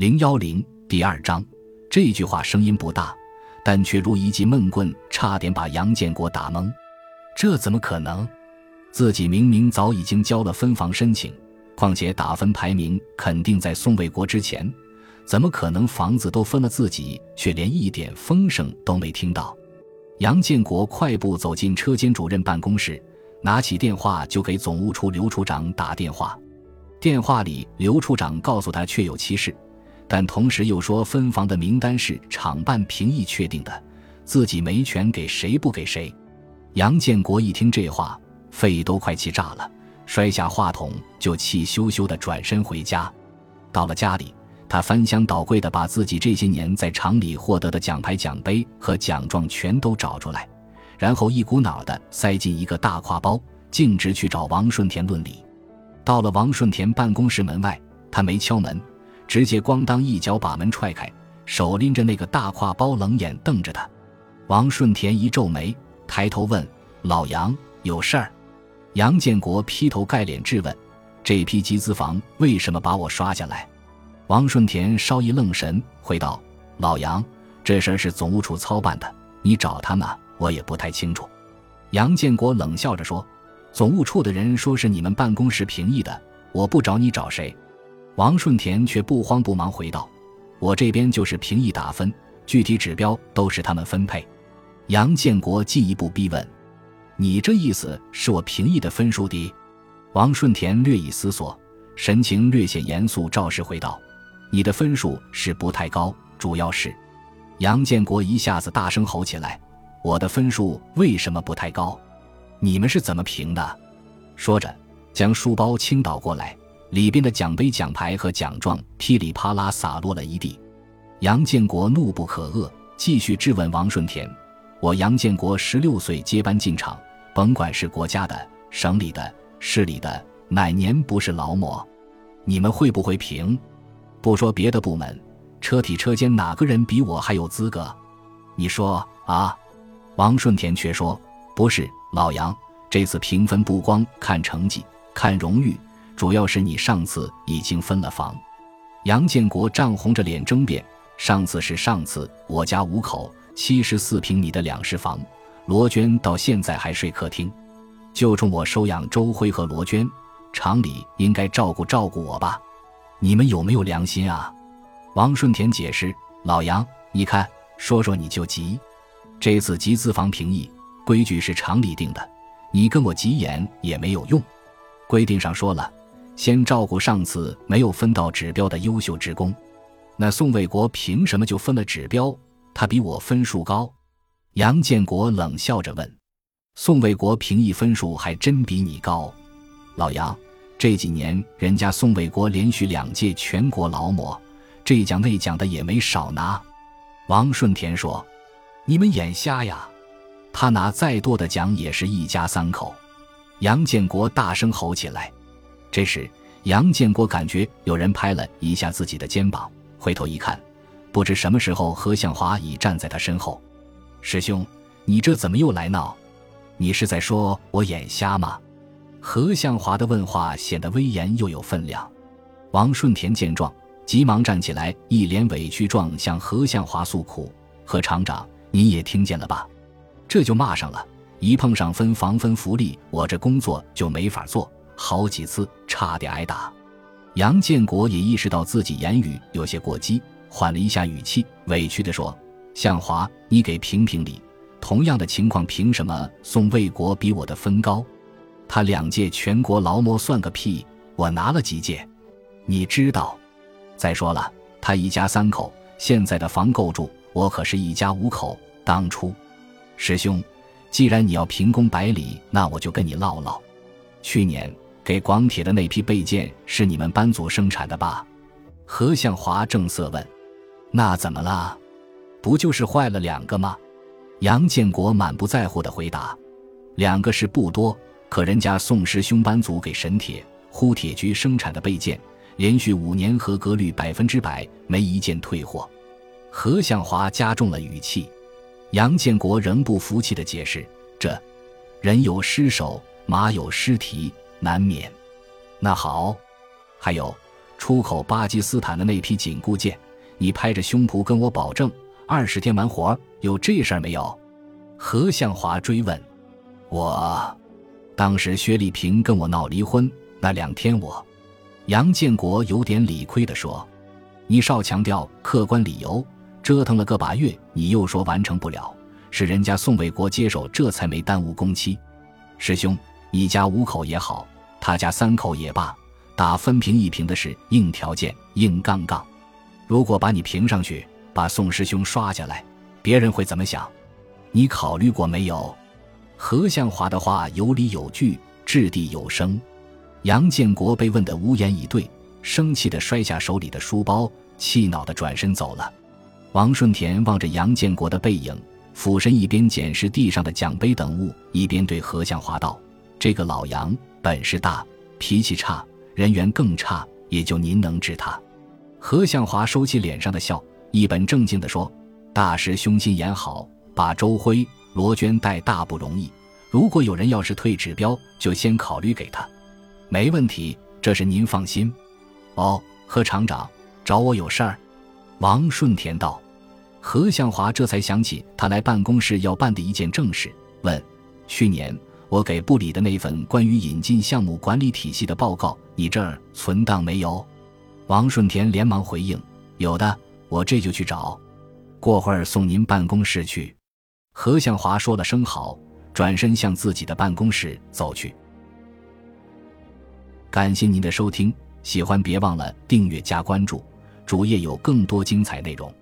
零幺零第二章，这句话声音不大，但却如一记闷棍，差点把杨建国打懵。这怎么可能？自己明明早已经交了分房申请，况且打分排名肯定在宋卫国之前，怎么可能房子都分了，自己却连一点风声都没听到？杨建国快步走进车间主任办公室，拿起电话就给总务处刘处长打电话。电话里，刘处长告诉他确有其事。但同时又说，分房的名单是厂办评议确定的，自己没权给谁不给谁。杨建国一听这话，肺都快气炸了，摔下话筒就气羞羞地转身回家。到了家里，他翻箱倒柜地把自己这些年在厂里获得的奖牌、奖杯和奖状全都找出来，然后一股脑地塞进一个大挎包，径直去找王顺田论理。到了王顺田办公室门外，他没敲门。直接咣当一脚把门踹开，手拎着那个大挎包，冷眼瞪着他。王顺田一皱眉，抬头问：“老杨，有事儿？”杨建国劈头盖脸质问：“这批集资房为什么把我刷下来？”王顺田稍一愣神，回道：“老杨，这事儿是总务处操办的，你找他们，我也不太清楚。”杨建国冷笑着说：“总务处的人说是你们办公室评议的，我不找你找谁？”王顺田却不慌不忙回道：“我这边就是评议打分，具体指标都是他们分配。”杨建国进一步逼问：“你这意思是我评议的分数低？”王顺田略一思索，神情略显严肃，照实回道：“你的分数是不太高，主要是……”杨建国一下子大声吼起来：“我的分数为什么不太高？你们是怎么评的？”说着，将书包倾倒过来。里边的奖杯、奖牌和奖状噼里啪啦洒落了一地，杨建国怒不可遏，继续质问王顺田：“我杨建国十六岁接班进厂，甭管是国家的、省里的、市里的，哪年不是劳模？你们会不会评？不说别的部门，车体车间哪个人比我还有资格？你说啊？”王顺田却说：“不是，老杨，这次评分不光看成绩，看荣誉。”主要是你上次已经分了房，杨建国涨红着脸争辩：“上次是上次，我家五口七十四平米的两室房，罗娟到现在还睡客厅，就冲我收养周辉和罗娟，厂里应该照顾照顾我吧？你们有没有良心啊？”王顺田解释：“老杨，你看，说说你就急，这次集资房评议规矩是厂里定的，你跟我急眼也没有用，规定上说了。”先照顾上次没有分到指标的优秀职工，那宋卫国凭什么就分了指标？他比我分数高？杨建国冷笑着问：“宋卫国评议分数还真比你高。”老杨，这几年人家宋卫国连续两届全国劳模，这奖那奖的也没少拿。王顺田说：“你们眼瞎呀？他拿再多的奖也是一家三口。”杨建国大声吼起来。这时，杨建国感觉有人拍了一下自己的肩膀，回头一看，不知什么时候何向华已站在他身后。师兄，你这怎么又来闹？你是在说我眼瞎吗？何向华的问话显得威严又有分量。王顺田见状，急忙站起来，一脸委屈状向何向华诉苦：“何厂长，您也听见了吧？这就骂上了，一碰上分房分福利，我这工作就没法做。”好几次差点挨打，杨建国也意识到自己言语有些过激，缓了一下语气，委屈地说：“向华，你给评评理，同样的情况，凭什么宋卫国比我的分高？他两届全国劳模算个屁，我拿了几届？你知道？再说了，他一家三口，现在的房够住，我可是一家五口。当初，师兄，既然你要评功百里，那我就跟你唠唠，去年。”给广铁的那批备件是你们班组生产的吧？何向华正色问。那怎么了？不就是坏了两个吗？杨建国满不在乎的回答。两个是不多，可人家宋师兄班组给沈铁、呼铁局生产的备件，连续五年合格率百分之百，没一件退货。何向华加重了语气。杨建国仍不服气的解释：这，人有失手，马有失蹄。难免。那好，还有，出口巴基斯坦的那批紧固件，你拍着胸脯跟我保证二十天完活，有这事儿没有？何向华追问。我，当时薛丽萍跟我闹离婚那两天，我，杨建国有点理亏的说：“你少强调客观理由，折腾了个把月，你又说完成不了，是人家宋卫国接手，这才没耽误工期。师兄，你家五口也好，他家三口也罢。”打分平一平的是硬条件、硬杠杠。如果把你评上去，把宋师兄刷下来，别人会怎么想？你考虑过没有？何向华的话有理有据，掷地有声。杨建国被问得无言以对，生气地摔下手里的书包，气恼地转身走了。王顺田望着杨建国的背影，俯身一边捡拾地上的奖杯等物，一边对何向华道：“这个老杨本事大，脾气差。”人缘更差，也就您能治他。何向华收起脸上的笑，一本正经地说：“大师兄心眼好，把周辉、罗娟带大不容易。如果有人要是退指标，就先考虑给他。没问题，这是您放心。”哦，何厂长找我有事儿。王顺田道。何向华这才想起他来办公室要办的一件正事，问：“去年。”我给部里的那份关于引进项目管理体系的报告，你这儿存档没有？王顺田连忙回应：“有的，我这就去找，过会儿送您办公室去。”何向华说了声好，转身向自己的办公室走去。感谢您的收听，喜欢别忘了订阅加关注，主页有更多精彩内容。